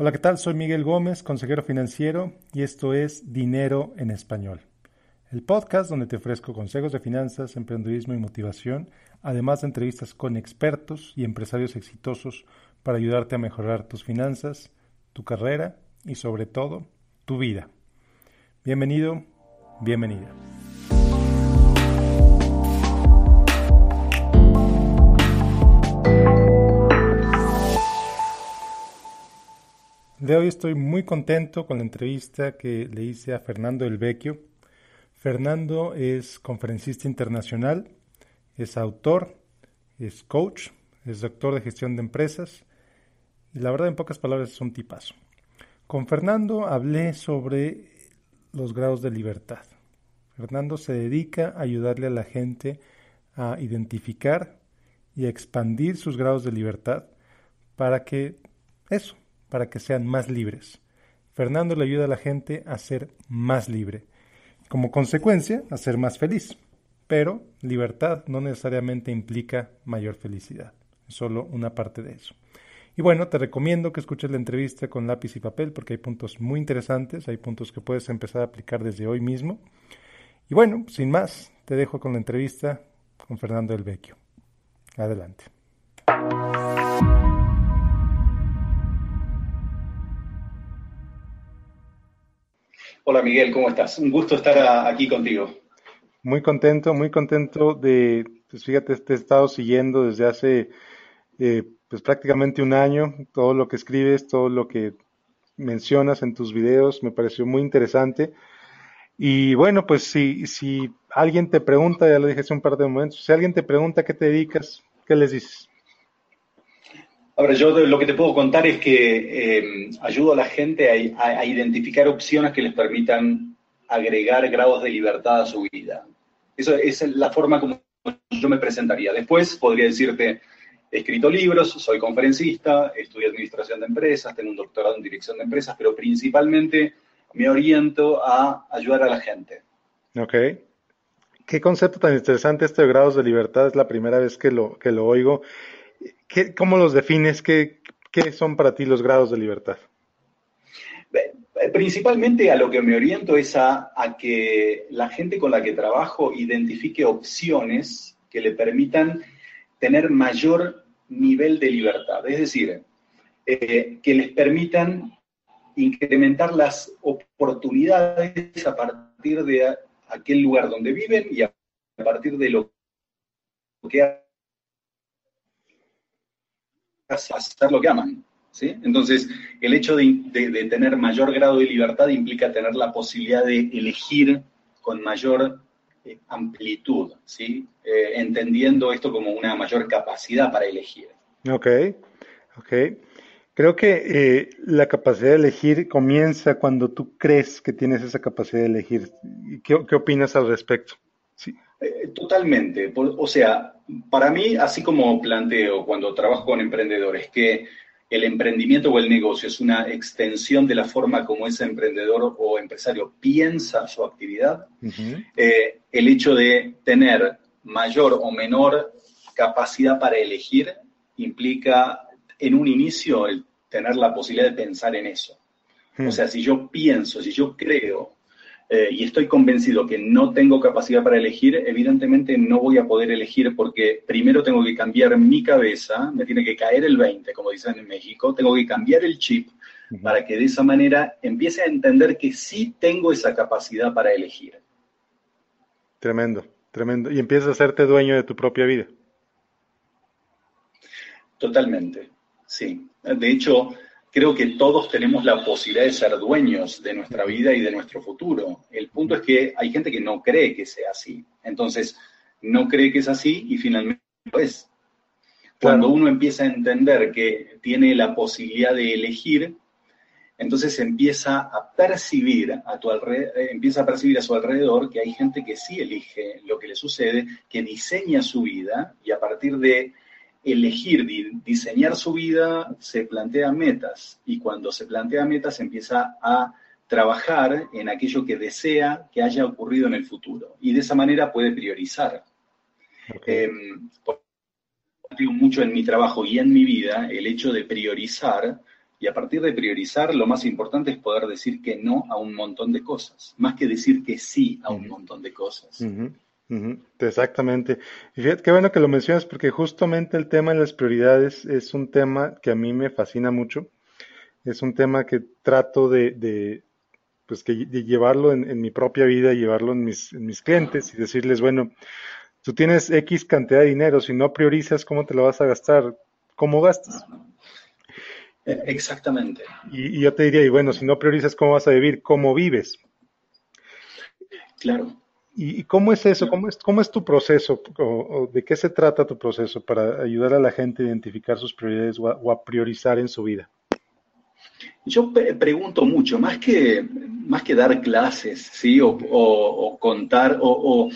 Hola, ¿qué tal? Soy Miguel Gómez, consejero financiero, y esto es Dinero en Español, el podcast donde te ofrezco consejos de finanzas, emprendedurismo y motivación, además de entrevistas con expertos y empresarios exitosos para ayudarte a mejorar tus finanzas, tu carrera y sobre todo tu vida. Bienvenido, bienvenida. De hoy estoy muy contento con la entrevista que le hice a Fernando El Vecchio. Fernando es conferencista internacional, es autor, es coach, es doctor de gestión de empresas la verdad en pocas palabras es un tipazo. Con Fernando hablé sobre los grados de libertad. Fernando se dedica a ayudarle a la gente a identificar y a expandir sus grados de libertad para que eso, para que sean más libres. Fernando le ayuda a la gente a ser más libre. Como consecuencia, a ser más feliz. Pero libertad no necesariamente implica mayor felicidad. Es solo una parte de eso. Y bueno, te recomiendo que escuches la entrevista con lápiz y papel porque hay puntos muy interesantes, hay puntos que puedes empezar a aplicar desde hoy mismo. Y bueno, sin más, te dejo con la entrevista con Fernando del Vecchio. Adelante. Hola Miguel, ¿cómo estás? Un gusto estar aquí contigo. Muy contento, muy contento de, pues fíjate, te he estado siguiendo desde hace eh, pues prácticamente un año, todo lo que escribes, todo lo que mencionas en tus videos, me pareció muy interesante. Y bueno, pues si, si alguien te pregunta, ya lo dije hace un par de momentos, si alguien te pregunta qué te dedicas, ¿qué les dices? Ahora, yo lo que te puedo contar es que eh, ayudo a la gente a, identificar opciones que les permitan agregar grados de libertad a su vida. Esa es la forma como yo me presentaría. Después podría decirte, he escrito libros, soy conferencista, estudié administración de empresas, tengo un doctorado en dirección de empresas, pero principalmente me oriento a ayudar a la gente. Ok. Qué concepto tan interesante este de grados de libertad, es la primera vez que lo, que lo oigo. ¿Cómo los defines? ¿Qué, son para ti los grados de libertad? Principalmente a lo que me oriento es a, que la gente con la que trabajo identifique opciones que le permitan tener mayor nivel de libertad. Es decir, eh, que les permitan incrementar las oportunidades a partir de aquel lugar donde viven y a partir de lo que hacer lo que aman. ¿sí? Entonces, el hecho de, tener mayor grado de libertad implica tener la posibilidad de elegir con mayor eh, amplitud, ¿sí? Eh, entendiendo esto como una mayor capacidad para elegir. Ok, ok. Creo que eh, la capacidad de elegir comienza cuando tú crees que tienes esa capacidad de elegir. ¿Qué, qué opinas al respecto? Sí. Totalmente. O sea, para mí, así como planteo cuando trabajo con emprendedores, que el emprendimiento o el negocio es una extensión de la forma como ese emprendedor o empresario piensa su actividad, eh, el hecho de tener mayor o menor capacidad para elegir implica en un inicio el tener la posibilidad de pensar en eso. O sea, si yo pienso, si yo creo eh, y estoy convencido que no tengo capacidad para elegir, evidentemente no voy a poder elegir porque primero tengo que cambiar mi cabeza, me tiene que caer el 20, como dicen en México, tengo que cambiar el chip para que de esa manera empiece a entender que sí tengo esa capacidad para elegir. Tremendo, tremendo. Y empiezas a hacerte dueño de tu propia vida. Totalmente, sí. De hecho, creo que todos tenemos la posibilidad de ser dueños de nuestra vida y de nuestro futuro. El punto es que hay gente que no cree que sea así. Entonces, no cree que es así y finalmente lo es. Cuando uno empieza a entender que tiene la posibilidad de elegir, entonces empieza a percibir a tu alrededor, empieza a percibir a su alrededor que hay gente que sí elige lo que le sucede, que diseña su vida y a partir de elegir, diseñar su vida, se plantea metas. Y cuando se plantea metas empieza a trabajar en aquello que desea que haya ocurrido en el futuro. Y de esa manera puede priorizar. Eh, mucho en mi trabajo y en mi vida el hecho de priorizar Y a partir de priorizar, lo más importante es poder decir que no a un montón de cosas, más que decir que sí a un montón de cosas. Exactamente. Y fíjate qué bueno que lo mencionas porque justamente el tema de las prioridades es un tema que a mí me fascina mucho. Es un tema que trato de, pues que de llevarlo en, mi propia vida, llevarlo en mis, en mis clientes y decirles, bueno, tú tienes X cantidad de dinero, si no priorizas, ¿cómo te lo vas a gastar? ¿Cómo gastas? E, exactamente. Y, yo te diría, y bueno, si no priorizas, ¿cómo vas a vivir? ¿Cómo vives? Claro. ¿Y, cómo es eso? ¿Cómo es, cómo es tu proceso? O, ¿De qué se trata tu proceso para ayudar a la gente a identificar sus prioridades o a, priorizar en su vida? Yo pregunto mucho, más que, más que dar clases, ¿sí? O, contar, o,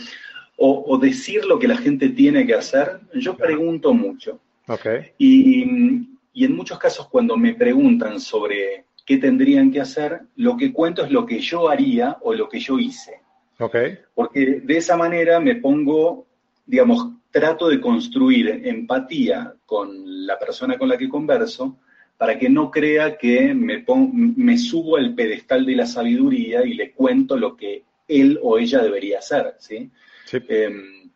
decir lo que la gente tiene que hacer, yo pregunto mucho. Okay. Y, y en muchos casos cuando me preguntan sobre qué tendrían que hacer, lo que cuento es lo que yo haría o lo que yo hice. Okay. Porque de esa manera me pongo, digamos, trato de construir empatía con la persona con la que converso para que no crea que me, me subo al pedestal de la sabiduría y le cuento lo que él o ella debería hacer, ¿sí? sí. Em,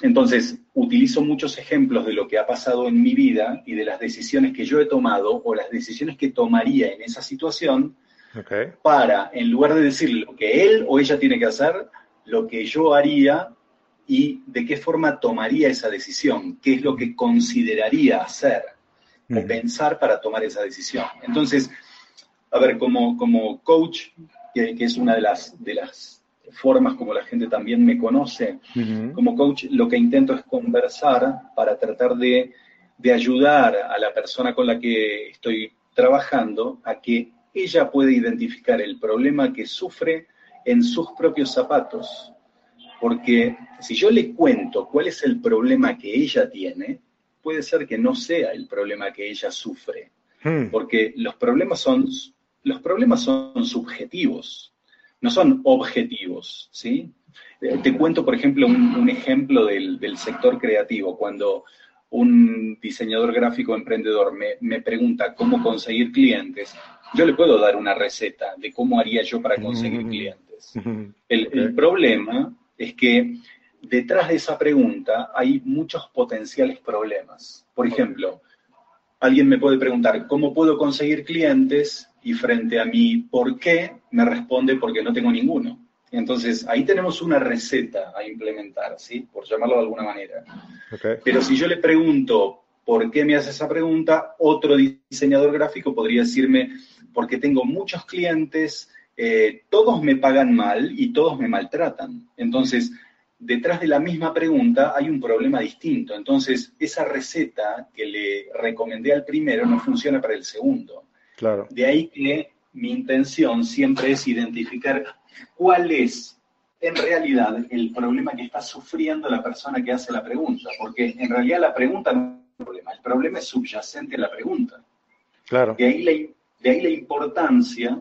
entonces, utilizo muchos ejemplos de lo que ha pasado en mi vida y de las decisiones que yo he tomado o las decisiones que tomaría en esa situación para, en lugar de decir lo que él o ella tiene que hacer, lo que yo haría y de qué forma tomaría esa decisión, qué es lo que consideraría hacer o pensar para tomar esa decisión. Entonces, a ver, como, como coach, que, que es una de las, de las formas como la gente también me conoce. Como coach lo que intento es conversar para tratar de, ayudar a la persona con la que estoy trabajando a que ella pueda identificar el problema que sufre en sus propios zapatos. Porque si yo le cuento cuál es el problema que ella tiene, puede ser que no sea el problema que ella sufre. Hmm. Porque los problemas son, los problemas son subjetivos no son objetivos, ¿sí? Eh, te cuento, por ejemplo, un, ejemplo del, sector creativo. Cuando un diseñador gráfico emprendedor me, pregunta cómo conseguir clientes, yo le puedo dar una receta de cómo haría yo para conseguir clientes. El, problema es que detrás de esa pregunta hay muchos potenciales problemas. Por ejemplo, alguien me puede preguntar, ¿cómo puedo conseguir clientes? y frente a mi por qué me responde porque no tengo ninguno. Entonces, ahí tenemos una receta a implementar, ¿sí? Por llamarlo de alguna manera. Pero si yo le pregunto por qué me hace esa pregunta, otro diseñador gráfico podría decirme, porque tengo muchos clientes, eh, todos me pagan mal y todos me maltratan. Entonces, detrás de la misma pregunta hay un problema distinto. Entonces, esa receta que le recomendé al primero no funciona para el segundo. De ahí que mi intención siempre es identificar cuál es en realidad el problema que está sufriendo la persona que hace la pregunta, porque en realidad la pregunta no problema, el problema es subyacente a la pregunta. Claro. De ahí la, de ahí la importancia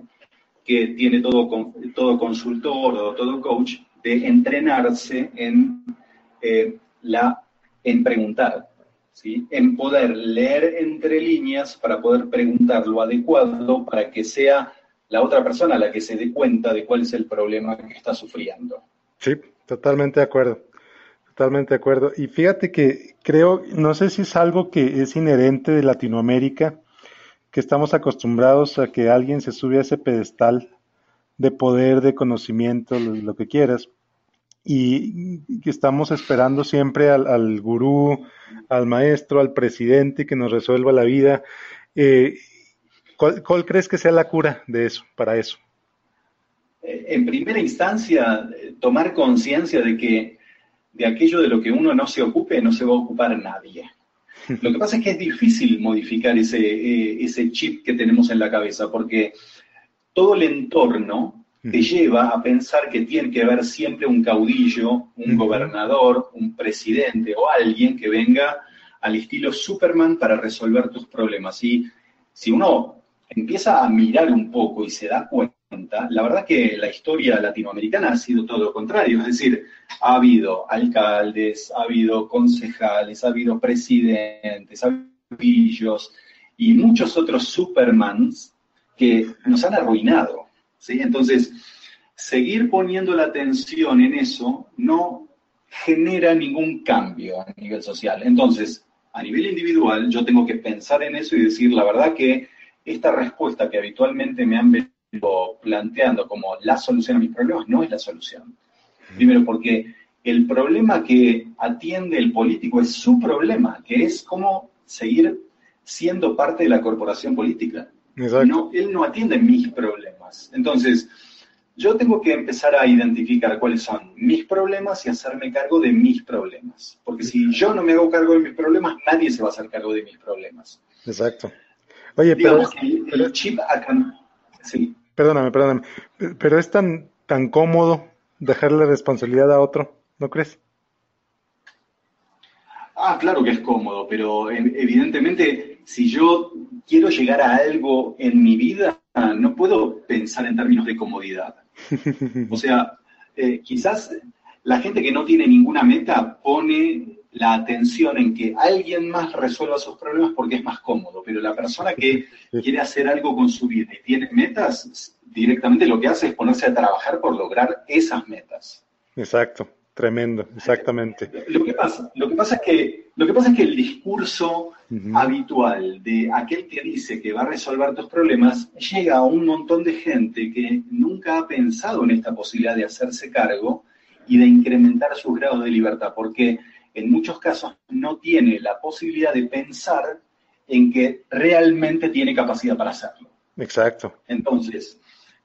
que tiene todo, todo consultor o todo coach de entrenarse en, eh, la, en preguntar, en poder leer entre líneas para poder preguntar lo adecuado para que sea la otra persona la que se dé cuenta de cuál es el problema que está sufriendo. Sí, totalmente de acuerdo. Totalmente de acuerdo. Y fíjate que creo, no sé si es algo que es inherente de Latinoamérica, que estamos acostumbrados a que alguien se sube a ese pedestal de poder, de conocimiento, lo, que quieras, y que estamos esperando siempre al, al gurú, al maestro, al presidente que nos resuelva la vida. Eh, ¿cuál, crees que sea la cura de eso, para eso? Eh, en primera instancia, eh, tomar conciencia de que de aquello de lo que uno no se ocupe, no se va a ocupar nadie. Lo que pasa es que es difícil modificar ese, ese chip que tenemos en la cabeza, porque todo el entorno te lleva a pensar que tiene que haber siempre un caudillo, un gobernador, un presidente o alguien que venga al estilo Superman para resolver tus problemas. Y si uno empieza a mirar un poco y se da cuenta, la verdad que la historia latinoamericana ha sido todo lo contrario. Es decir, ha habido alcaldes, ha habido concejales, ha habido presidentes, ha habido y muchos otros Supermans que nos han arruinado. ¿sí? Entonces, seguir poniendo la atención en eso no genera ningún cambio a nivel social. Entonces, a nivel individual, yo tengo que pensar en eso y decir, la verdad que esta respuesta que habitualmente me han venido planteando como la solución a mis problemas no es la solución. Primero, porque el problema que atiende el político es su problema, que es cómo seguir siendo parte de la corporación política. No, él no atiende mis problemas. Entonces, yo tengo que empezar a identificar cuáles son mis problemas y hacerme cargo de mis problemas. Porque si yo no me hago cargo de mis problemas, nadie se va a hacer cargo de mis problemas. Exacto. Oye, pero, el, chip acá, sí. Perdóname, perdóname. Pero es tan, tan cómodo dejarle la responsabilidad a otro, ¿no crees? Ah, claro que es cómodo, pero evidentemente si yo quiero llegar a algo en mi vida, no puedo pensar en términos de comodidad. O sea, eh, quizás la gente que no tiene ninguna meta pone la atención en que alguien más resuelva sus problemas porque es más cómodo, pero la persona que quiere hacer algo con su vida y tiene metas, directamente lo que hace es ponerse a trabajar por lograr esas metas. Exacto, tremendo, exactamente. Lo que pasa, lo que pasa es que, lo que pasa es que el discurso habitual de aquel que dice que va a resolver tus problemas llega a un montón de gente que nunca ha pensado en esta posibilidad de hacerse cargo y de incrementar sus grados de libertad, porque en muchos casos no tiene la posibilidad de pensar en que realmente tiene capacidad para hacerlo. Exacto. Entonces,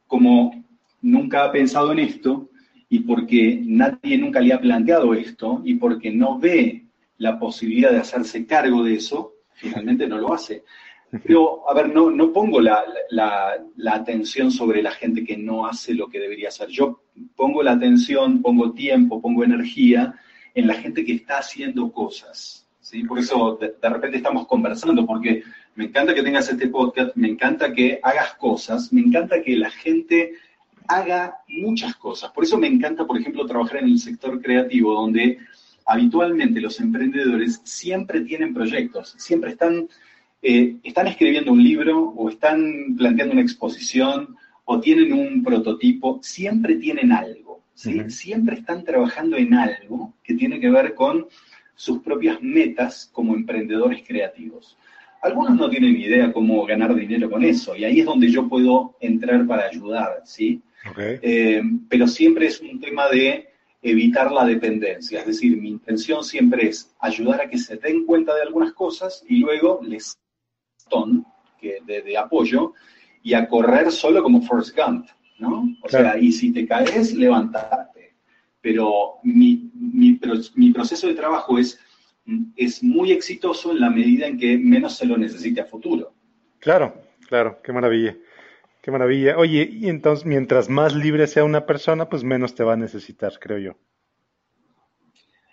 como nunca ha pensado en esto y porque nadie nunca le ha planteado esto y porque no ve la posibilidad de hacerse cargo de eso, finalmente no lo hace. Pero, a ver, no, no pongo la, la, atención sobre la gente que no hace lo que debería hacer. Yo pongo la atención, pongo tiempo, pongo energía en la gente que está haciendo cosas. ¿sí? Por eso de, repente estamos conversando, porque me encanta que tengas este podcast, me encanta que hagas cosas, me encanta que la gente haga muchas cosas. Por eso me encanta, por ejemplo, trabajar en el sector creativo, donde habitualmente los emprendedores siempre tienen proyectos, siempre están, eh, están escribiendo un libro o están planteando una exposición o tienen un prototipo, siempre tienen algo. Siempre están trabajando en algo que tiene que ver con sus propias metas como emprendedores creativos. Algunos no tienen idea cómo ganar dinero con eso, y ahí es donde yo puedo entrar para ayudar, ¿sí? Eh, pero siempre es un tema de evitar la dependencia, es decir, mi intención siempre es ayudar a que se den cuenta de algunas cosas y luego les ton que de, de apoyo y a correr solo como Forrest Gump. ¿No? O sea, y si te caes, levantarte. Pero mi, mi, mi, proceso de trabajo es, es muy exitoso en la medida en que menos se lo necesite a futuro. Claro, claro, qué maravilla. Qué maravilla. Oye, y entonces mientras más libre sea una persona, pues menos te va a necesitar, creo yo.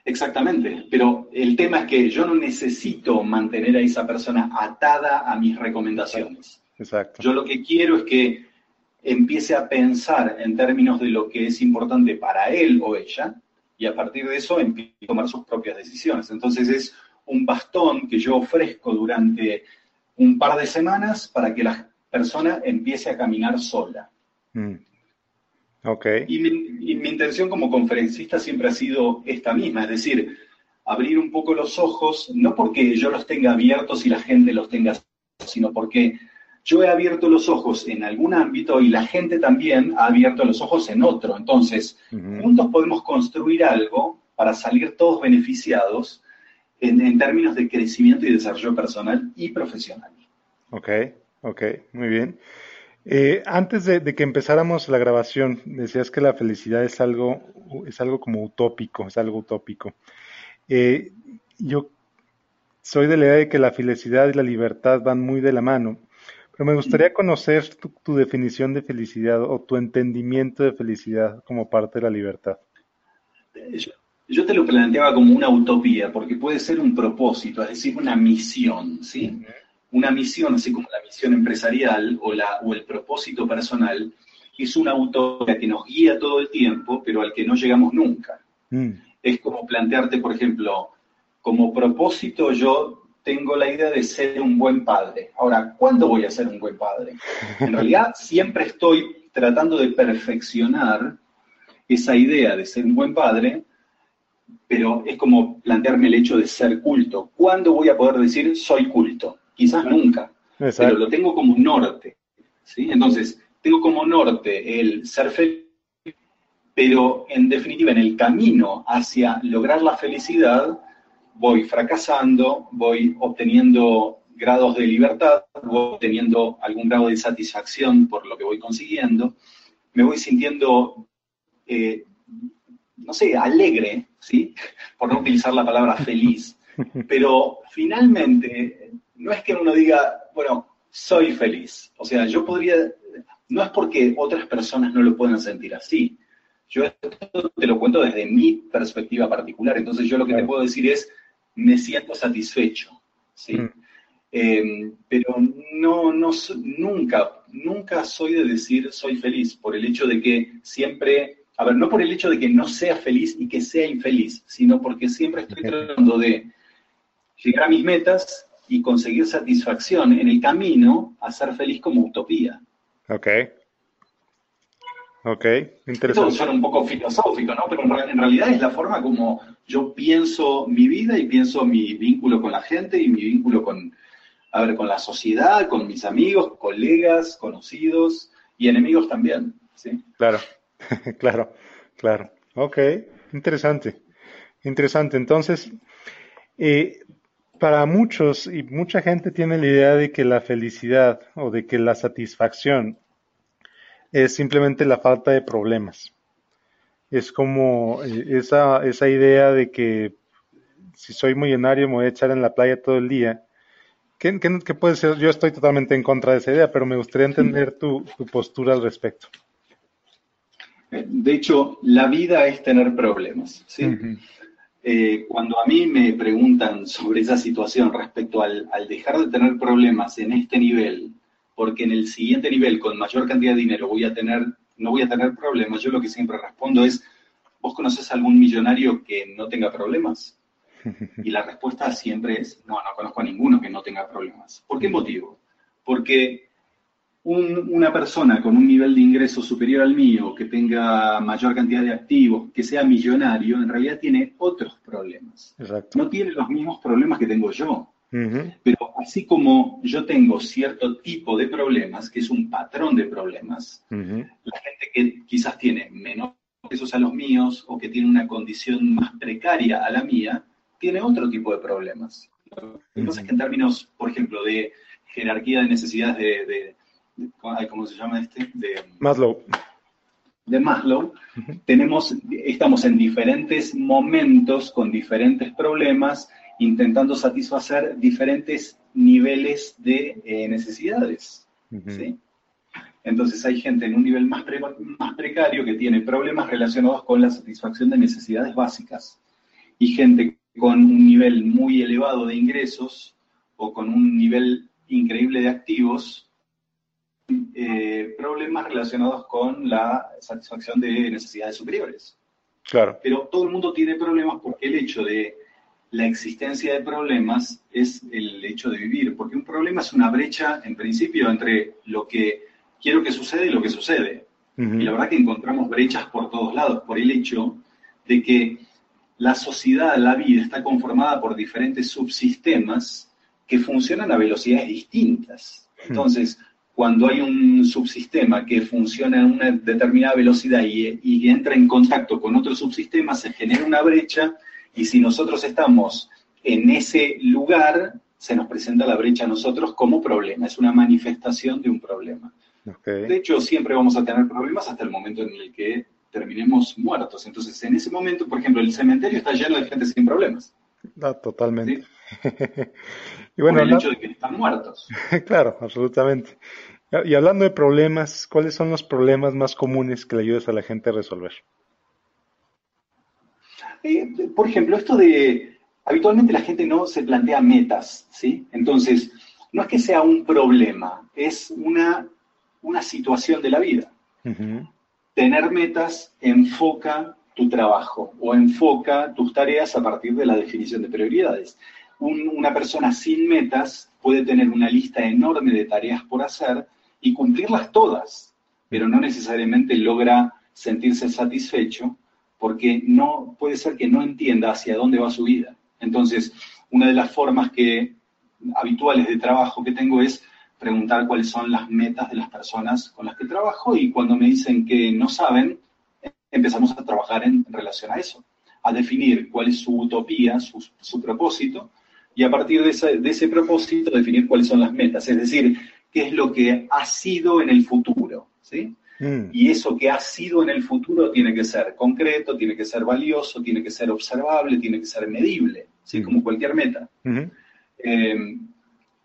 Exactamente, pero el tema es que yo no necesito mantener a esa persona atada a mis recomendaciones. Exacto. Yo lo que quiero es que empiece a pensar en términos de lo que es importante para él o ella, y a partir de eso empiece a tomar sus propias decisiones. Entonces es un bastón que yo ofrezco durante un par de semanas para que la persona empiece a caminar sola. Mm. Okay. Y, mi, y mi intención como conferencista siempre ha sido esta misma, es decir, abrir un poco los ojos, no porque yo los tenga abiertos y la gente los tenga, sino porque yo he abierto los ojos en algún ámbito y la gente también ha abierto los ojos en otro. Entonces, juntos podemos construir algo para salir todos beneficiados en, términos de crecimiento y desarrollo personal y profesional. Ok, ok, muy bien. Eh, antes de, que empezáramos la grabación, decías que la felicidad es algo, es algo como utópico, es algo utópico. Eh, yo soy de la idea de que la felicidad y la libertad van muy de la mano. Pero me gustaría conocer tu, definición de felicidad o tu entendimiento de felicidad como parte de la libertad. Yo, te lo planteaba como una utopía, porque puede ser un propósito, es decir, una misión, ¿sí? Una misión, así como la misión empresarial o, la, o el propósito personal, es una utopía que nos guía todo el tiempo, pero al que no llegamos nunca. Mm. Es como plantearte, por ejemplo, como propósito yo tengo la idea de ser un buen padre. Ahora, ¿cuándo voy a ser un buen padre? En realidad, siempre estoy tratando de perfeccionar esa idea de ser un buen padre, pero es como plantearme el hecho de ser culto. ¿Cuándo voy a poder decir soy culto? Quizás nunca, pero lo tengo como norte. ¿sí? Entonces, tengo como norte el ser feliz, pero en definitiva, en el camino hacia lograr la felicidad, voy fracasando, voy obteniendo grados de libertad, voy obteniendo algún grado de satisfacción por lo que voy consiguiendo, me voy sintiendo, eh, no sé, alegre, ¿sí? Por no utilizar la palabra feliz, pero finalmente no es que uno diga, bueno, soy feliz. O sea, yo podría, no es porque otras personas no lo puedan sentir así. Yo esto te lo cuento desde mi perspectiva particular. Entonces yo lo que te puedo decir es, me siento satisfecho, ¿sí? Mm. Em, pero no, no, nunca, nunca soy de decir soy feliz por el hecho de que siempre, a ver, no por el hecho de que no sea feliz y que sea infeliz, sino porque siempre estoy tratando de llegar a mis metas y conseguir satisfacción en el camino a ser feliz como utopía. Ok. Ok, interesante. Esto suena un poco filosófico, ¿no? Pero en realidad es la forma como yo pienso mi vida y pienso mi vínculo con la gente y mi vínculo con, a ver, con la sociedad, con mis amigos, colegas, conocidos y enemigos también, ¿sí? Claro, claro, claro. Ok, interesante, interesante. Entonces, eh, para muchos y mucha gente tiene la idea de que la felicidad o de que la satisfacción es simplemente la falta de problemas. Es como eh, esa, esa idea de que si soy millonario me voy a echar en la playa todo el día. ¿Qué, qué, puede ser? Yo estoy totalmente en contra de esa idea, pero me gustaría entender tu, postura al respecto. De hecho, la vida es tener problemas. ¿sí? Eh, cuando a mí me preguntan sobre esa situación respecto al, al, dejar de tener problemas en este nivel porque en el siguiente nivel, con mayor cantidad de dinero, voy a tener, no voy a tener problemas, yo lo que siempre respondo es, ¿vos conoces algún millonario que no tenga problemas? Y la respuesta siempre es, no, no conozco a ninguno que no tenga problemas. ¿Por qué motivo? Porque una persona con un nivel de ingreso superior al mío, que tenga mayor cantidad de activos, que sea millonario, en realidad tiene otros problemas. No tiene los mismos problemas que tengo yo. Pero así como yo tengo cierto tipo de problemas, que es un patrón de problemas, la gente que quizás tiene menos pesos a los míos o que tiene una condición más precaria a la mía, tiene otro tipo de problemas. Lo que pasa es que en términos, por ejemplo, de jerarquía de necesidades de, ¿cómo se llama este? De Maslow. De Maslow, tenemos, estamos en diferentes momentos con diferentes problemas intentando satisfacer diferentes niveles de eh, necesidades. Entonces hay gente en un nivel más, más precario que tiene problemas relacionados con la satisfacción de necesidades básicas y gente con un nivel muy elevado de ingresos o con un nivel increíble de activos, eh, problemas relacionados con la satisfacción de necesidades superiores. Claro. Pero todo el mundo tiene problemas porque el hecho de la existencia de problemas es el hecho de vivir, porque un problema es una brecha, en principio, entre lo que quiero que suceda y lo que sucede. Y la verdad que encontramos brechas por todos lados, por el hecho de que la sociedad, la vida, está conformada por diferentes subsistemas que funcionan a velocidades distintas. Entonces, cuando hay un subsistema que funciona a una determinada velocidad y, y entra en contacto con otro subsistema, se genera una brecha y si nosotros estamos en ese lugar, se nos presenta la brecha a nosotros como problema, es una manifestación de un problema. De hecho, siempre vamos a tener problemas hasta el momento en el que terminemos muertos. Entonces, en ese momento, por ejemplo, el cementerio está lleno de gente sin problemas. Totalmente. y bueno, por el hecho de que están muertos. claro, absolutamente. Y hablando de problemas, ¿cuáles son los problemas más comunes que le ayudas a la gente a resolver? Eh, por ejemplo, esto de, habitualmente la gente no se plantea metas, ¿sí? Entonces, no es que sea un problema, es una, una situación de la vida. Tener metas enfoca tu trabajo o enfoca tus tareas a partir de la definición de prioridades. una persona sin metas puede tener una lista enorme de tareas por hacer y cumplirlas todas, pero no necesariamente logra sentirse satisfecho porque no puede ser que no entienda hacia dónde va su vida. Entonces, una de las formas que habituales de trabajo que tengo es preguntar cuáles son las metas de las personas con las que trabajo y cuando me dicen que no saben, empezamos a trabajar en relación a eso, a definir cuál es su utopía, su, propósito, y a partir de ese, propósito definir cuáles son las metas, es decir, qué es lo que ha sido en el futuro, ¿sí? Mm. Y eso que ha sido en el futuro tiene que ser concreto, tiene que ser valioso, tiene que ser observable, tiene que ser medible, ¿sí? Mm. Como cualquier meta. Eh,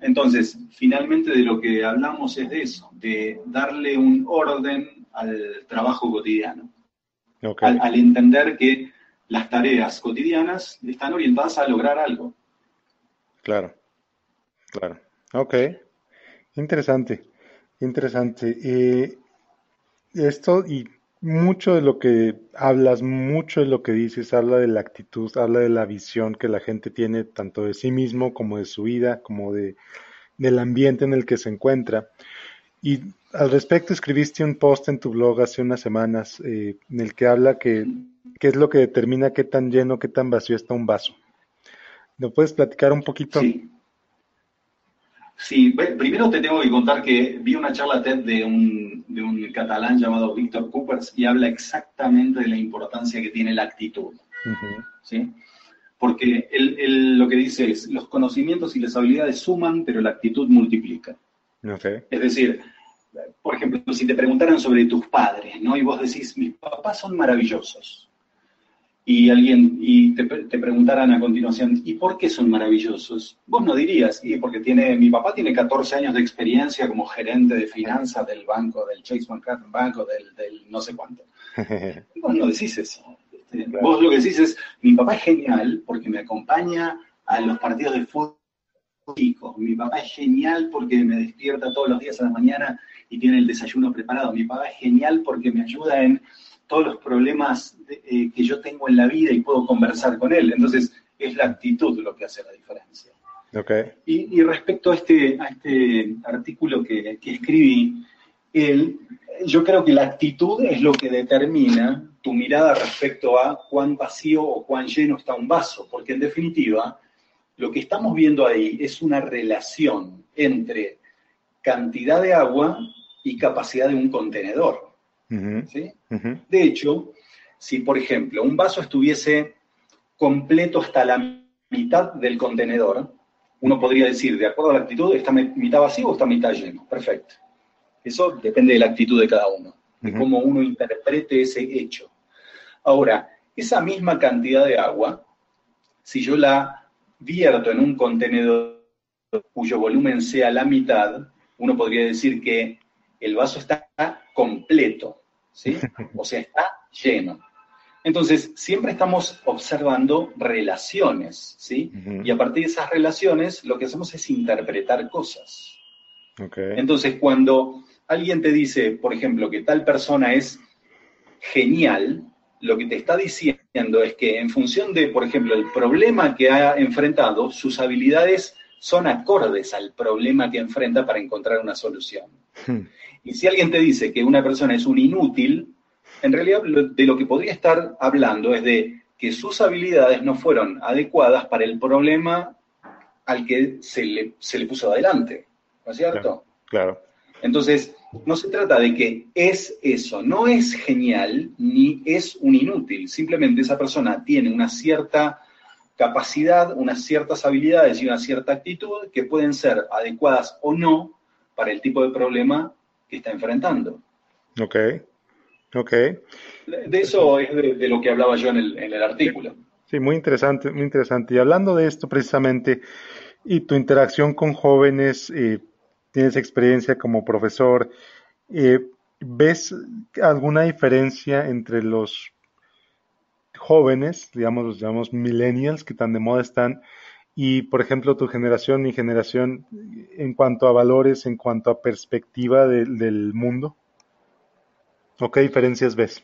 entonces, finalmente de lo que hablamos es de eso, de darle un orden al trabajo cotidiano. Al, entender que las tareas cotidianas están orientadas a lograr algo. Claro, claro. Ok, interesante, interesante. Eh, esto y mucho de lo que hablas, mucho de lo que dices, habla de la actitud, habla de la visión que la gente tiene tanto de sí mismo como de su vida, como de, del ambiente en el que se encuentra. Y al respecto escribiste un post en tu blog hace unas semanas eh, en el que habla que qué es lo que determina qué tan lleno, qué tan vacío está un vaso. ¿No puedes platicar un poquito? Sí. Sí, primero te tengo que contar que vi una charla TED de un, de un catalán llamado Víctor Coopers y habla exactamente de la importancia que tiene la actitud. ¿sí? Porque él, lo que dice es, los conocimientos y las habilidades suman, pero la actitud multiplica. Es decir, por ejemplo, si te preguntaran sobre tus padres, ¿no? Y vos decís, mis papás son maravillosos y alguien y te, preguntaran a continuación, ¿y por qué son maravillosos? Vos no dirías, y porque tiene, mi papá tiene 14 años de experiencia como gerente de finanzas del banco, del Chase Manhattan Banco, del, no sé cuánto. vos no decís eso. Este, vos lo que decís es, mi papá es genial porque me acompaña a los partidos de fútbol. Mi papá es genial porque me despierta todos los días a la mañana y tiene el desayuno preparado. Mi papá es genial porque me ayuda en todos los problemas eh, que yo tengo en la vida y puedo conversar con él. Entonces, es la actitud lo que hace la diferencia. Okay. Y, respecto a este, a este artículo que, que escribí, él, yo creo que la actitud es lo que determina tu mirada respecto a cuán vacío o cuán lleno está un vaso, porque en definitiva, lo que estamos viendo ahí es una relación entre cantidad de agua y capacidad de un contenedor. De hecho, si por ejemplo un vaso estuviese completo hasta la mitad del contenedor, uno podría decir, de acuerdo a la actitud, ¿está mitad vacío o está mitad lleno? Perfecto. Eso depende de la actitud de cada uno, de cómo uno interprete ese hecho. Ahora, esa misma cantidad de agua, si yo la vierto en un contenedor cuyo volumen sea la mitad, uno podría decir que el vaso está completo, ¿sí? O sea, está lleno. Entonces, siempre estamos observando relaciones, ¿sí? Y a partir de esas relaciones, lo que hacemos es interpretar cosas. Entonces, cuando alguien te dice, por ejemplo, que tal persona es genial, lo que te está diciendo es que en función de, por ejemplo, el problema que ha enfrentado, sus habilidades son acordes al problema que enfrenta para encontrar una solución. Y si alguien te dice que una persona es un inútil, en realidad de lo que podría estar hablando es de que sus habilidades no fueron adecuadas para el problema al que se le, se le puso adelante. ¿No es cierto? Claro, Entonces, no se trata de que es eso, no es genial ni es un inútil, simplemente esa persona tiene una cierta capacidad, unas ciertas habilidades y una cierta actitud que pueden ser adecuadas o no para el tipo de problema que está enfrentando. Ok, ok. De eso es de, lo que hablaba yo en el, artículo. Sí, muy interesante, muy interesante. Y hablando de esto precisamente, y tu interacción con jóvenes, eh, tienes experiencia como profesor, eh, ¿ves alguna diferencia entre los jóvenes, digamos, los llamamos millennials, que tan de moda están, y, por ejemplo, tu generación, mi generación, en cuanto a valores, en cuanto a perspectiva del mundo? ¿O qué diferencias ves?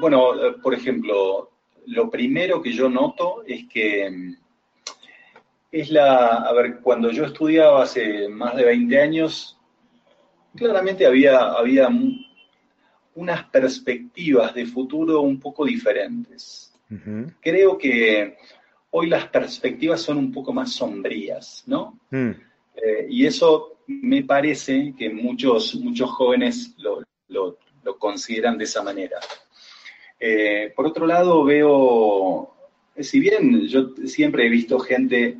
Bueno, por ejemplo, lo primero que yo noto es que es la, a ver, cuando yo estudiaba hace más de 20 años, claramente había, había unas perspectivas de futuro un poco diferentes. Creo que hoy las perspectivas son un poco más sombrías, ¿no? Mm. Eh, y eso me parece que muchos, muchos jóvenes lo, consideran de esa manera. Eh, por otro lado, veo, si bien yo siempre he visto gente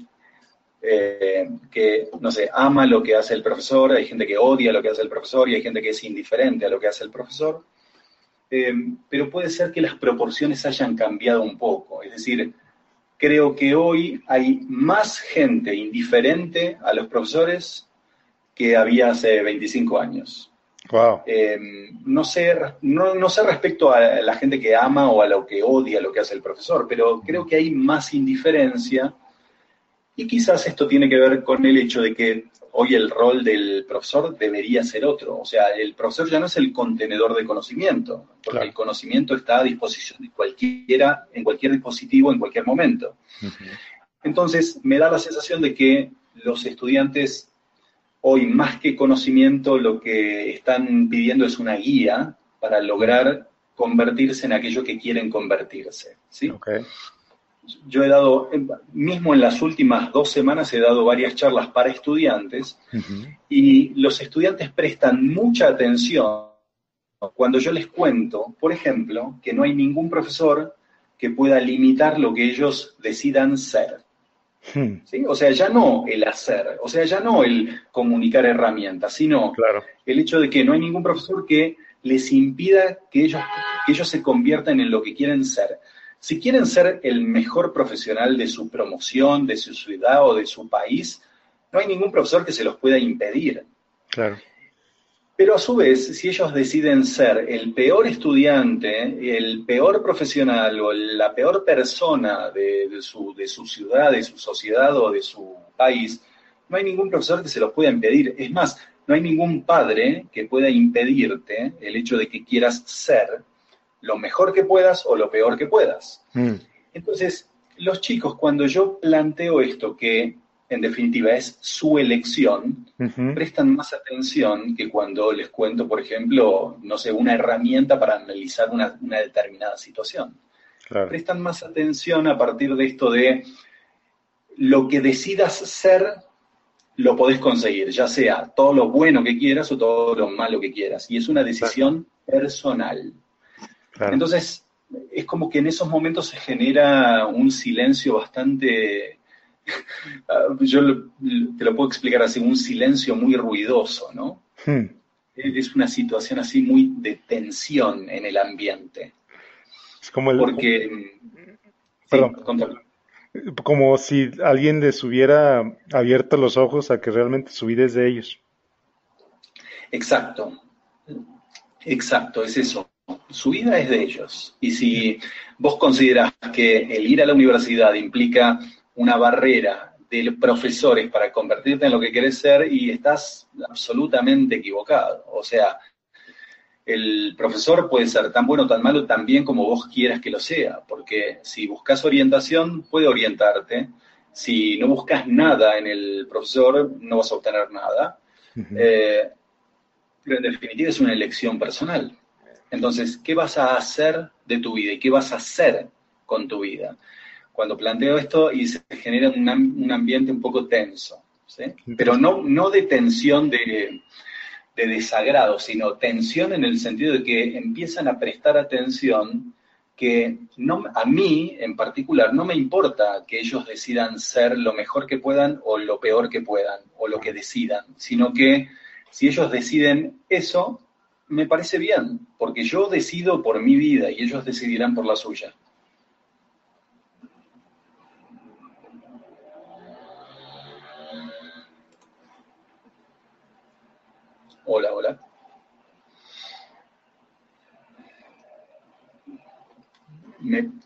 eh, que, no sé, ama lo que hace el profesor, hay gente que odia lo que hace el profesor y hay gente que es indiferente a lo que hace el profesor. Eh, pero puede ser que las proporciones hayan cambiado un poco. Es decir, creo que hoy hay más gente indiferente a los profesores que había hace 25 años. Wow. Eh, no, sé, no, no, sé respecto a la gente que ama o a lo que odia lo que hace el profesor, pero creo que hay más indiferencia y quizás esto tiene que ver con el hecho de que hoy el rol del profesor debería ser otro. O sea, el profesor ya no es el contenedor de conocimiento, porque el conocimiento está a disposición de cualquiera, en cualquier dispositivo, en cualquier momento. Entonces, me da la sensación de que los estudiantes hoy, más que conocimiento, lo que están pidiendo es una guía para lograr convertirse en aquello que quieren convertirse. ¿sí? Yo he dado, mismo en las últimas dos semanas he dado varias charlas para estudiantes y los estudiantes prestan mucha atención cuando yo les cuento, por ejemplo, que no hay ningún profesor que pueda limitar lo que ellos decidan ser. Hmm. O sea, ya no el hacer, o sea, ya no el comunicar herramientas, sino el hecho de que no hay ningún profesor que les impida que ellos, que ellos se conviertan en lo que quieren ser. Si quieren ser el mejor profesional de su promoción, de su ciudad o de su país, no hay ningún profesor que se los pueda impedir. Claro. Pero a su vez, si ellos deciden ser el peor estudiante, el peor profesional o la peor persona de, su, de su ciudad, de su sociedad o de su país, no hay ningún profesor que se los pueda impedir. Es más, no hay ningún padre que pueda impedirte el hecho de que quieras ser lo mejor que puedas o lo peor que puedas. Mm. Entonces, los chicos, cuando yo planteo esto, que en definitiva es su elección, prestan más atención que cuando les cuento, por ejemplo, no sé, una herramienta para analizar una, determinada situación. Prestan más atención a partir de esto de lo que decidas ser, lo podés conseguir, ya sea todo lo bueno que quieras o todo lo malo que quieras. Y es una decisión personal. Entonces, es como que en esos momentos se genera un silencio bastante, yo te lo puedo explicar así, un silencio muy ruidoso, ¿no? Hmm. Es una situación así muy de tensión en el ambiente. Es como el... Porque... Perdón. como si alguien les hubiera abierto los ojos a que realmente su vida es de ellos. Exacto. Exacto, es eso su vida es de ellos. Y si vos considerás que el ir a la universidad implica una barrera de profesores para convertirte en lo que querés ser, y estás absolutamente equivocado. O sea, el profesor puede ser tan bueno o tan malo tan bien como vos quieras que lo sea, porque si buscas orientación, puede orientarte. Si no buscas nada en el profesor, no vas a obtener nada. Eh, pero en definitiva es una elección personal. Entonces, ¿qué vas a hacer de tu vida y qué vas a hacer con tu vida? Cuando planteo esto y se genera un, ambiente un poco tenso, ¿sí? pero no, no de tensión de, desagrado, sino tensión en el sentido de que empiezan a prestar atención que no, a mí en particular no me importa que ellos decidan ser lo mejor que puedan o lo peor que puedan o lo que decidan, sino que si ellos deciden eso, me parece bien, porque yo decido por mi vida y ellos decidirán por la suya. Hola, hola.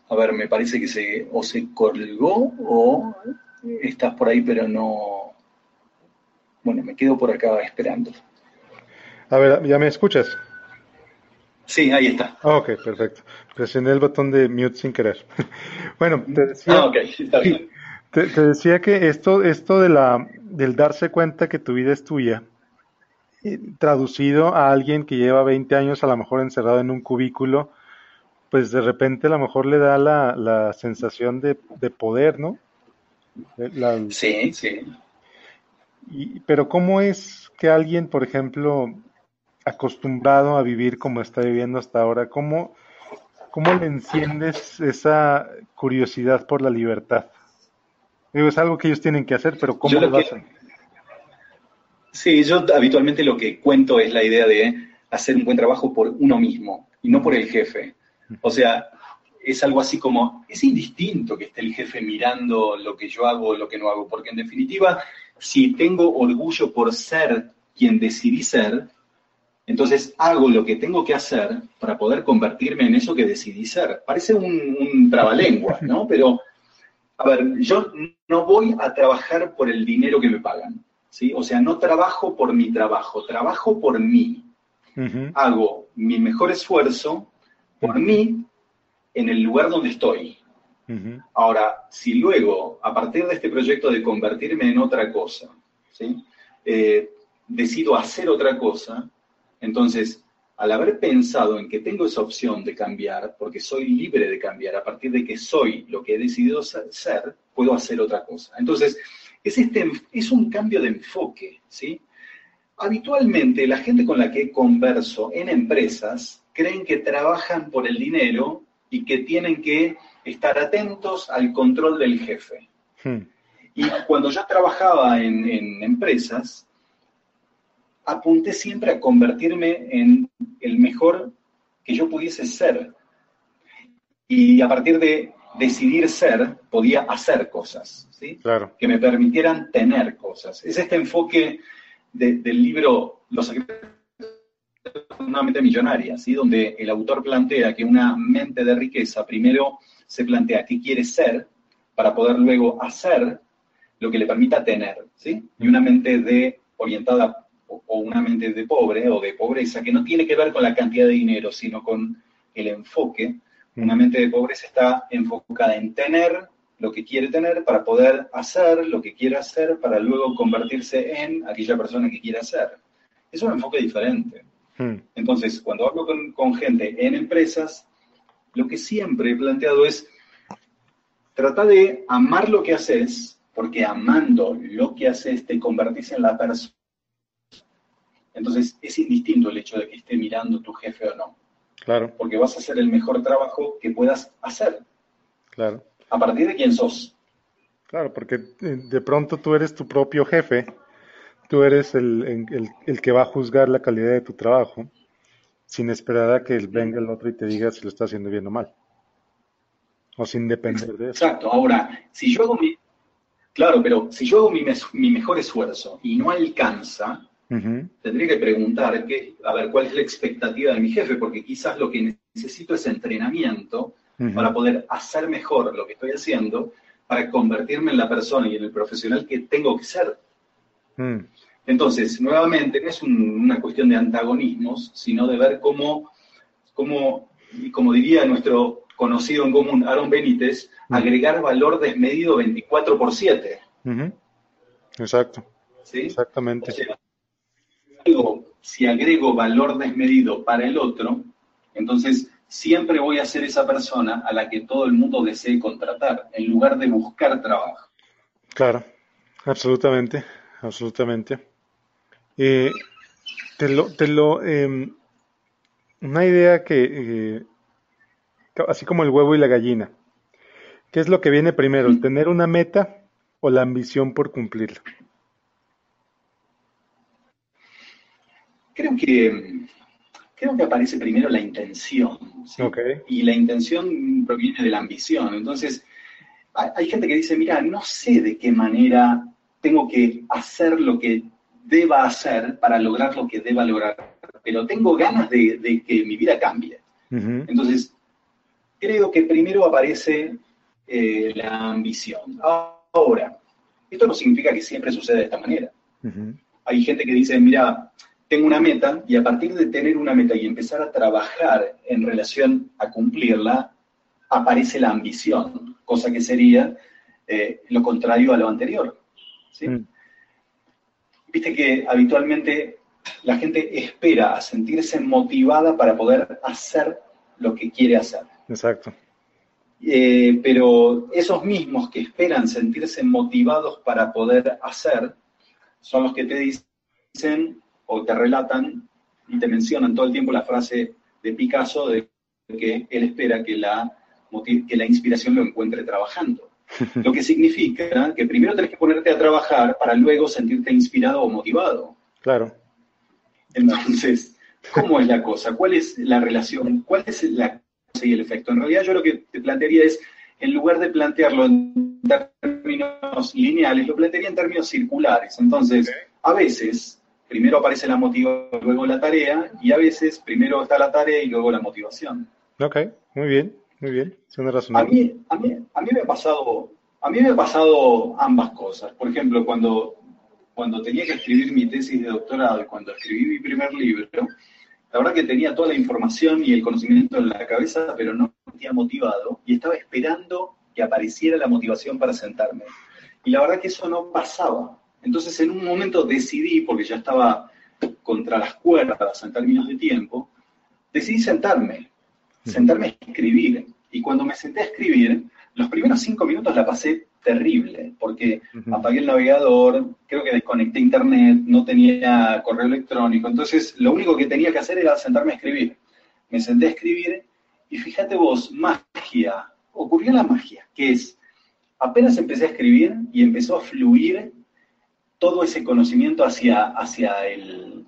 a ver, me parece que se o se colgó o estás por ahí, pero no. Bueno, me quedo por acá esperando. A ver, ¿ya me escuchas? Sí, ahí está. Ok, perfecto. Presioné el botón de mute sin querer. bueno, te decía, ah, ok, está bien. Te, decía que esto, esto de la, del darse cuenta que tu vida es tuya, eh, traducido a alguien que lleva 20 años a lo mejor encerrado en un cubículo, pues de repente a lo mejor le da la, la sensación de, de poder, ¿no? sí, sí. Y, pero ¿cómo es que alguien, por ejemplo, acostumbrado a vivir como está viviendo hasta ahora, cómo, cómo le enciendes esa curiosidad por la libertad? es algo que ellos tienen que hacer, pero ¿cómo lo, hacen? Sí, yo habitualmente lo que cuento es la idea de hacer un buen trabajo por uno mismo y no por el jefe. O sea, es algo así como, es indistinto que esté el jefe mirando lo que yo hago o lo que no hago, porque en definitiva, si tengo orgullo por ser quien decidí ser, entonces hago lo que tengo que hacer para poder convertirme en eso que decidí ser. Parece un, un trabalengua, ¿no? Pero a ver, yo no voy a trabajar por el dinero que me pagan, ¿sí? O sea, no trabajo por mi trabajo, trabajo por mí. Hago mi mejor esfuerzo por mí en el lugar donde estoy. Ahora, si luego, a partir de este proyecto de convertirme en otra cosa, ¿sí? Eh, decido hacer otra cosa, entonces al haber pensado en que tengo esa opción de cambiar, porque soy libre de cambiar, a partir de que soy lo que he decidido ser, puedo hacer otra cosa. Entonces, es, este, es un cambio de enfoque, ¿sí? Habitualmente, la gente con la que converso en empresas creen que trabajan por el dinero y que tienen que estar atentos al control del jefe. Hmm. Y cuando yo trabajaba en, en empresas, apunté siempre a convertirme en el mejor que yo pudiese ser. Y a partir de decidir ser, podía hacer cosas, ¿sí? Claro. Que me permitieran tener cosas. Es este enfoque del libro Los secretos de una mente millonaria, ¿sí? Donde el autor plantea que una mente de riqueza primero se plantea qué quiere ser para poder luego hacer lo que le permita tener, ¿sí? Y una mente de orientada o una mente de pobre o de pobreza, que no tiene que ver con la cantidad de dinero, sino con el enfoque. Una mente de pobreza está enfocada en tener lo que quiere tener para poder hacer lo que quiere hacer para luego convertirse en aquella persona que quiere hacer. Es un enfoque diferente. Hmm. Entonces, cuando hablo con, con gente en empresas, lo que siempre he planteado es, trata de amar lo que haces, porque amando lo que haces te convertís en la persona entonces es indistinto el hecho de que esté mirando tu jefe o no. Claro. Porque vas a hacer el mejor trabajo que puedas hacer. Claro. A partir de quién sos. Claro, porque eh, de pronto tú eres tu propio jefe, tú eres el, que va a juzgar la calidad de tu trabajo, sin esperar a que venga el otro y te diga si lo está haciendo bien o mal. O sin depender de eso. Exacto. Ahora, si yo hago mi... Claro, pero si yo hago mi, mi mejor esfuerzo y no alcanza, Tendría que preguntar, que, a ver, ¿cuál es la expectativa de mi jefe? Porque quizás lo que necesito es entrenamiento para poder hacer mejor lo que estoy haciendo, para convertirme en la persona y en el profesional que tengo que ser. Mm. Entonces, nuevamente, no es una cuestión de antagonismos, sino de ver cómo, cómo, como diría nuestro conocido en común, Aaron Benítez, mm. agregar valor desmedido 24 por 7. Exacto. ¿Sí? Exactamente si agrego valor desmedido para el otro, entonces siempre voy a ser esa persona a la que todo el mundo desee contratar, en lugar de buscar trabajo. Claro, absolutamente, absolutamente. Eh, te lo, te lo, em, una idea que, eh, así como el huevo y la gallina, ¿qué es lo que viene primero, el tener una meta o la ambición por cumplirla? Creo que, creo que aparece primero la intención. Y la intención proviene de la ambición. Entonces, hay, gente que dice, mira, no sé de qué manera tengo que hacer lo que deba hacer para lograr lo que deba lograr, pero tengo ganas de, que mi vida cambie. Entonces, creo que primero aparece eh, la ambición. Ahora, esto no significa que siempre suceda de esta manera. Hay gente que dice, mira, tengo una meta y a partir de tener una meta y empezar a trabajar en relación a cumplirla, aparece la ambición, cosa que sería eh, lo contrario a lo anterior. ¿sí? Mm. Viste que habitualmente la gente espera a sentirse motivada para poder hacer lo que quiere hacer. Exacto. Eh, pero esos mismos que esperan sentirse motivados para poder hacer son los que te dicen o te relatan y te mencionan todo el tiempo la frase de Picasso de que él espera que la, que la inspiración lo encuentre trabajando. Lo que significa que primero tenés que ponerte a trabajar para luego sentirte inspirado o motivado. Claro. Entonces, ¿cómo es la cosa? ¿Cuál es la relación? ¿Cuál es la cosa y el efecto? En realidad yo lo que te plantearía es, en lugar de plantearlo en términos lineales, lo plantearía en términos circulares. Entonces, a veces, primero aparece la motivación, luego la tarea, y a veces primero está la tarea y luego la motivación. Ok, muy bien, muy bien. A mí, a, mí, a mí me ha pasado, a mí me ha pasado ambas cosas. Por ejemplo, cuando cuando tenía que escribir mi tesis de doctorado y cuando escribí mi primer libro, la verdad que tenía toda la información y el conocimiento en la cabeza, pero no me sentía motivado y estaba esperando que apareciera la motivación para sentarme. Y la verdad que eso no pasaba. Entonces en un momento decidí, porque ya estaba contra las cuerdas en términos de tiempo, decidí sentarme, sentarme a escribir. Y cuando me senté a escribir, los primeros cinco minutos la pasé terrible, porque apagué el navegador, creo que desconecté internet, no tenía correo electrónico, entonces lo único que tenía que hacer era sentarme a escribir. Me senté a escribir y fíjate vos, magia, ocurrió la magia, que es, apenas empecé a escribir y empezó a fluir todo ese conocimiento hacia, hacia, el,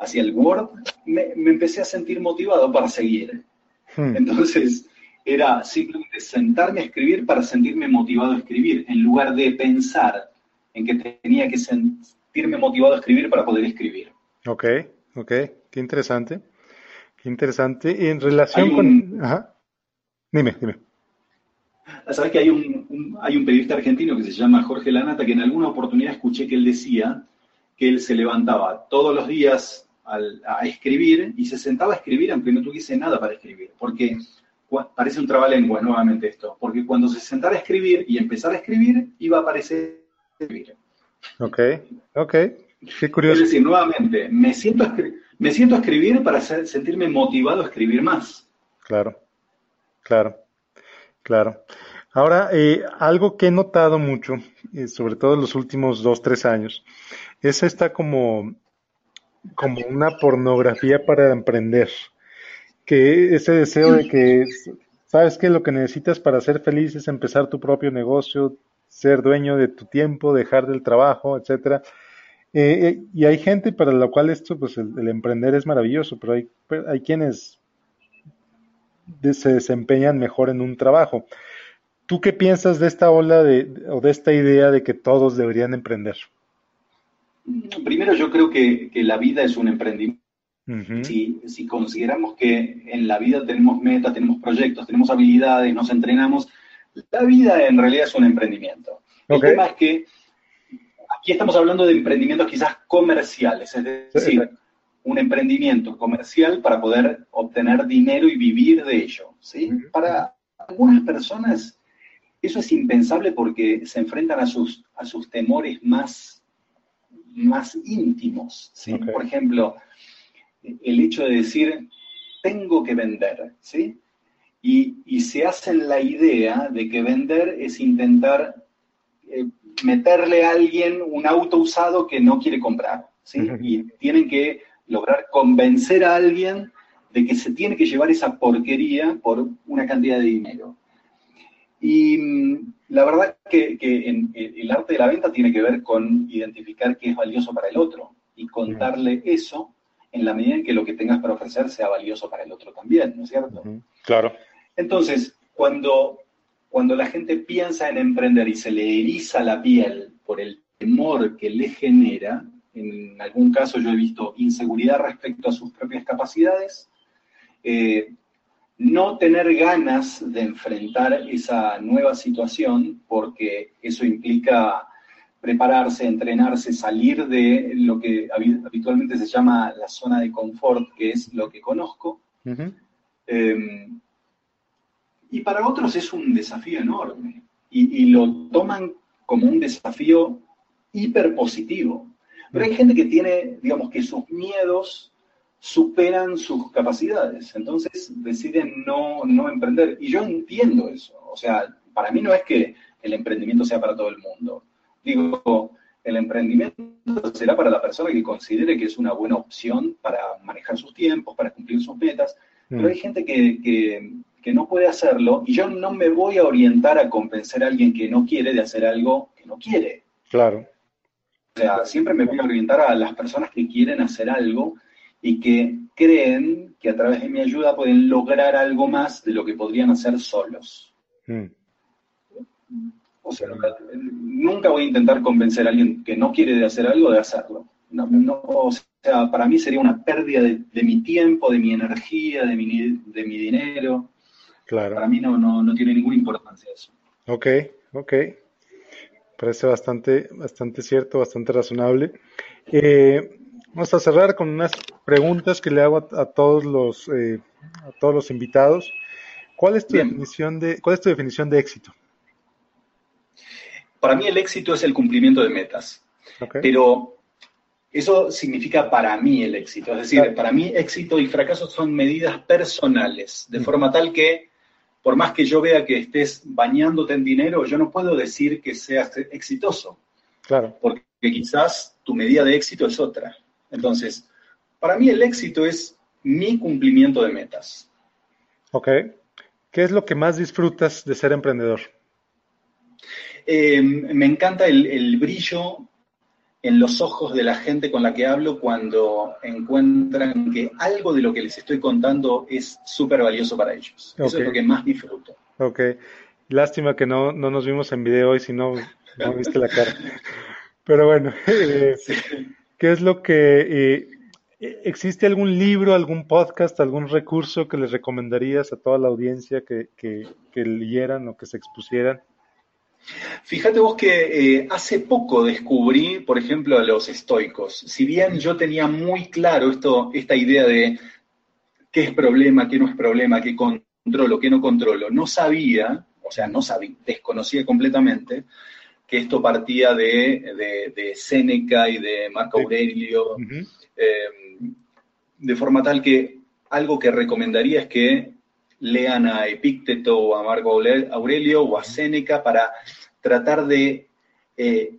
hacia el Word, me, empecé a sentir motivado para seguir. Hmm. Entonces, era simplemente sentarme a escribir para sentirme motivado a escribir, en lugar de pensar en que tenía que sentirme motivado a escribir para poder escribir. Ok, ok, qué interesante. Qué interesante. En relación con... Ajá. Dime, dime. Sabes que hay un, hay un periodista argentino que se llama Jorge Lanata, que en alguna oportunidad escuché que él decía que él se levantaba todos los días a escribir y se sentaba a escribir aunque no tuviese nada para escribir, porque parece un trabalengua nuevamente esto, porque cuando se sentara a escribir y empezara a escribir, iba a aparecer escribir. Ok, ok, qué curioso. Es decir, nuevamente, me siento a, me siento a escribir para sentirme motivado a escribir más. Claro, claro, claro. Ahora, eh, algo que he notado mucho, eh, sobre todo en los últimos dos, tres años, es esta como, como una pornografía para emprender que ese deseo de que, sabes que lo que necesitas para ser feliz es empezar tu propio negocio, ser dueño de tu tiempo, dejar del trabajo, etcétera. Eh, eh, y hay gente para la cual esto, pues el, emprender es maravilloso, pero hay, hay quienes se desempeñan mejor en un trabajo. ¿Tú qué piensas de esta ola de, o de esta idea de que todos deberían emprender? Primero yo creo que, que la vida es un emprendimiento si, consideramos que en la vida tenemos metas, tenemos proyectos, tenemos habilidades, nos entrenamos, la vida en realidad es un emprendimiento. El tema es que aquí estamos hablando de emprendimientos quizás comerciales, es decir, un emprendimiento comercial para poder obtener dinero y vivir de ello. ¿sí? Para algunas personas eso es impensable porque se enfrentan a sus, a sus temores más, más íntimos. ¿sí? Por ejemplo, el hecho de decir, tengo que vender, ¿sí? Y, se hacen la idea de que vender es intentar eh, meterle a alguien un auto usado que no quiere comprar, ¿sí? Y tienen que lograr convencer a alguien de que se tiene que llevar esa porquería por una cantidad de dinero. Y mm, la verdad que, en, el arte de la venta tiene que ver con identificar qué es valioso para el otro y contarle eso en la medida en que lo que tengas para ofrecer sea valioso para el otro también, ¿no es cierto? Claro. Entonces, cuando, cuando la gente piensa en emprender y se le eriza la piel por el temor que le genera, en algún caso yo he visto inseguridad respecto a sus propias capacidades, eh, no tener ganas de enfrentar esa nueva situación, porque eso implica prepararse, entrenarse, salir de lo que habitualmente se llama la zona de confort, que es lo que conozco. Em, y para otros es un desafío enorme. y, lo toman como un desafío hiper positivo. Pero hay gente que tiene, digamos, que sus miedos superan sus capacidades, entonces deciden no, no emprender. Y yo entiendo eso. O sea, para mí no es que el emprendimiento sea para todo el mundo. Digo, el emprendimiento será para la persona que considere que es una buena opción para manejar sus tiempos, para cumplir sus metas, pero mm. hay gente que, no puede hacerlo y yo no me voy a orientar a convencer a alguien que no quiere de hacer algo que no quiere. Claro. O sea, siempre me voy a orientar a las personas que quieren hacer algo y que creen que a través de mi ayuda pueden lograr algo más de lo que podrían hacer solos. Mm. O sea, nunca voy a intentar convencer a alguien que no quiere de hacer algo de hacerlo. No, o sea, para mí sería una pérdida de, mi tiempo, de mi energía, de mi, de mi dinero. Claro. Para mí no, no, tiene ninguna importancia eso. Ok, ok. Parece bastante, bastante cierto, bastante razonable. Eh, vamos a cerrar con unas preguntas que le hago a, todos los eh, a todos los invitados. ¿Cuál es tu definición de cuál es tu definición de éxito? Para mí el éxito es el cumplimiento de metas. Pero eso significa para mí el éxito. Es decir, para mí éxito y fracaso son medidas personales, de forma tal que por más que yo vea que estés bañándote en dinero, yo no puedo decir que seas exitoso. Claro. Porque quizás tu medida de éxito es otra. Entonces, para mí el éxito es mi cumplimiento de metas. Ok. ¿Qué es lo que más disfrutas de ser emprendedor? Eh, me encanta el, brillo en los ojos de la gente con la que hablo cuando encuentran que algo de lo que les estoy contando es súper valioso para ellos. Eso es lo que más disfruto. Ok. Lástima que no, nos vimos en video hoy, si no, no viste la cara. Pero bueno, eh, ¿qué es lo que... Eh, ¿Existe algún libro, algún podcast, algún recurso que les recomendarías a toda la audiencia que, que, que leyeran o que se expusieran? Fíjate vos que eh, hace poco descubrí, por ejemplo, a los estoicos. Si bien yo tenía muy claro esto, esta idea de qué es problema, qué no es problema, qué controlo, qué no controlo, no sabía, o sea, no sabía, desconocía completamente que esto partía de, de, Séneca y de Marco Aurelio, eh, de forma tal que algo que recomendaría es que lean a Epícteto o a Marco Aurelio o a Séneca para tratar de eh,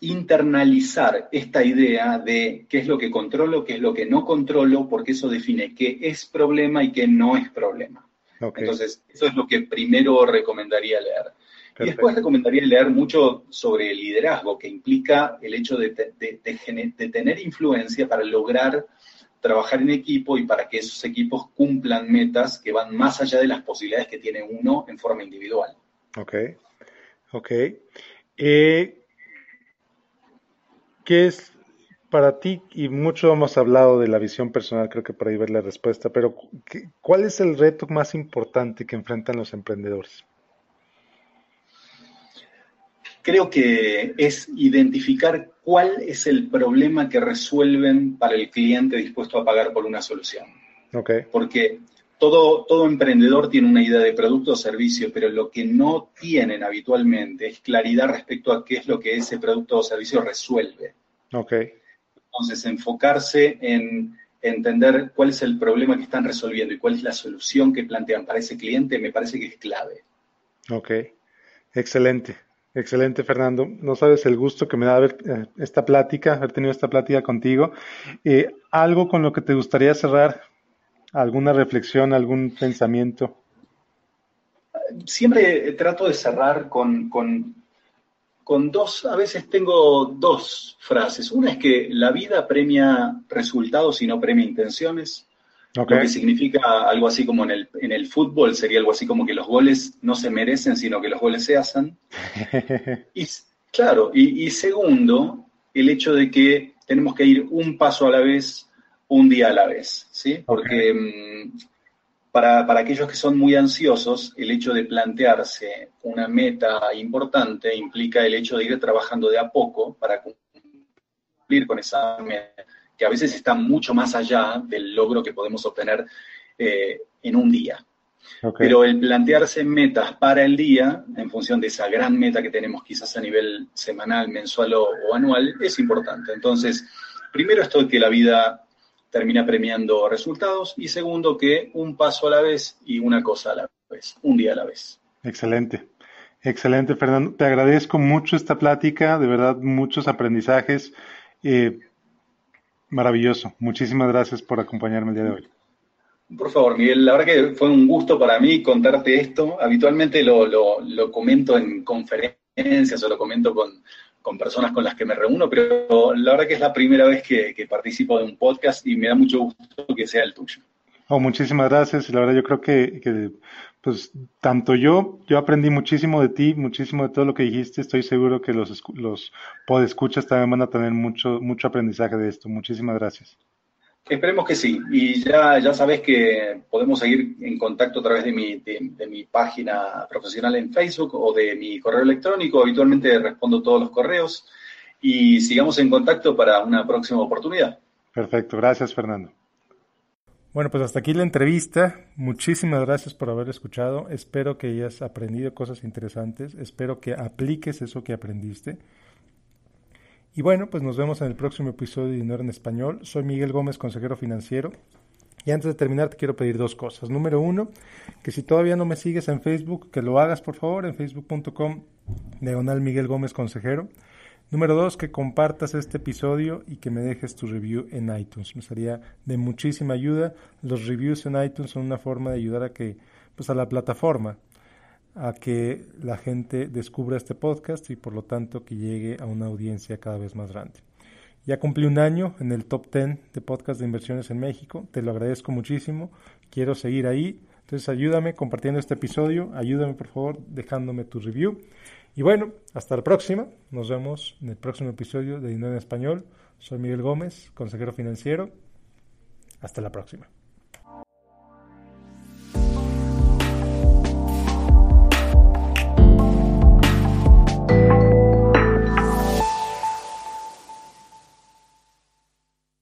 internalizar esta idea de qué es lo que controlo, qué es lo que no controlo, porque eso define qué es problema y qué no es problema. Entonces, eso es lo que primero recomendaría leer. Y después recomendaría leer mucho sobre el liderazgo, que implica el hecho de, de tener influencia para lograr trabajar en equipo y para que esos equipos cumplan metas que van más allá de las posibilidades que tiene uno en forma individual. Ok, ok. Eh, ¿Qué es para ti, y mucho hemos hablado de la visión personal, creo que para ahí ver la respuesta, pero ¿cuál es el reto más importante que enfrentan los emprendedores? Creo que es identificar cuál es el problema que resuelven para el cliente dispuesto a pagar por una solución. Okay. Porque todo, todo emprendedor tiene una idea de producto o servicio, pero lo que no tienen habitualmente es claridad respecto a qué es lo que ese producto o servicio resuelve. Okay. Entonces, enfocarse en entender cuál es el problema que están resolviendo y cuál es la solución que plantean para ese cliente me parece que es clave. Ok, excelente. Excelente, Fernando. No sabes el gusto que me da ver eh, esta plática, haber tenido esta plática contigo. Eh, ¿Algo con lo que te gustaría cerrar? ¿Alguna reflexión, algún pensamiento? Siempre trato de cerrar con, con, con dos, a veces tengo dos frases. Una es que la vida premia resultados y no premia intenciones. Lo que significa algo así como en el, en el fútbol, sería algo así como que los goles no se merecen, sino que los goles se hacen. y claro, y, segundo, el hecho de que tenemos que ir un paso a la vez, un día a la vez, ¿sí? Porque mm, para, para, aquellos que son muy ansiosos, el hecho de plantearse una meta importante implica el hecho de ir trabajando de a poco para cumplir con esa meta que a veces está mucho más allá del logro que podemos obtener eh, en un día. Pero el plantearse metas para el día, en función de esa gran meta que tenemos quizás a nivel semanal, mensual o, anual, es importante. Entonces, primero esto de que la vida termina premiando resultados y segundo que un paso a la vez y una cosa a la vez, un día a la vez. Excelente. Excelente, Fernando. Te agradezco mucho esta plática, de verdad, muchos aprendizajes. Eh, maravilloso. Muchísimas gracias por acompañarme el día de hoy. Por favor, Miguel, la verdad que fue un gusto para mí contarte esto. Habitualmente lo, lo, comento en conferencias o lo comento con, personas con las que me reúno, pero la verdad que es la primera vez que, participo de un podcast y me da mucho gusto que sea el tuyo. Oh, muchísimas gracias. La verdad yo creo que, que pues tanto yo, yo aprendí muchísimo de ti, muchísimo de todo lo que dijiste. Estoy seguro que los, los podescuchas también van a tener mucho, mucho aprendizaje de esto. Muchísimas gracias. Esperemos que sí. Y ya, ya sabes que podemos seguir en contacto a través de mi, de, mi página profesional en Facebook o de mi correo electrónico. Habitualmente respondo todos los correos. Y sigamos en contacto para una próxima oportunidad. Perfecto. Gracias, Fernando. Bueno, pues hasta aquí la entrevista. Muchísimas gracias por haber escuchado. Espero que hayas aprendido cosas interesantes. Espero que apliques eso que aprendiste. Y bueno, pues nos vemos en el próximo episodio de Dinero en Español. Soy Miguel Gómez, consejero financiero. Y antes de terminar, te quiero pedir dos cosas. Número uno, que si todavía no me sigues en Facebook, que lo hagas por favor en facebook.com, Miguel Gómez, consejero. Número dos, que compartas este episodio y que me dejes tu review en iTunes. Me sería de muchísima ayuda. Los reviews en iTunes son una forma de ayudar a que, pues a la plataforma a que la gente descubra este podcast y por lo tanto que llegue a una audiencia cada vez más grande. Ya cumplí un año en el top 10 de podcast de inversiones en México, te lo agradezco muchísimo, quiero seguir ahí, entonces ayúdame compartiendo este episodio, ayúdame por favor dejándome tu review. Y bueno, hasta la próxima, nos vemos en el próximo episodio de Dinero en Español. Soy Miguel Gómez, consejero financiero. Hasta la próxima.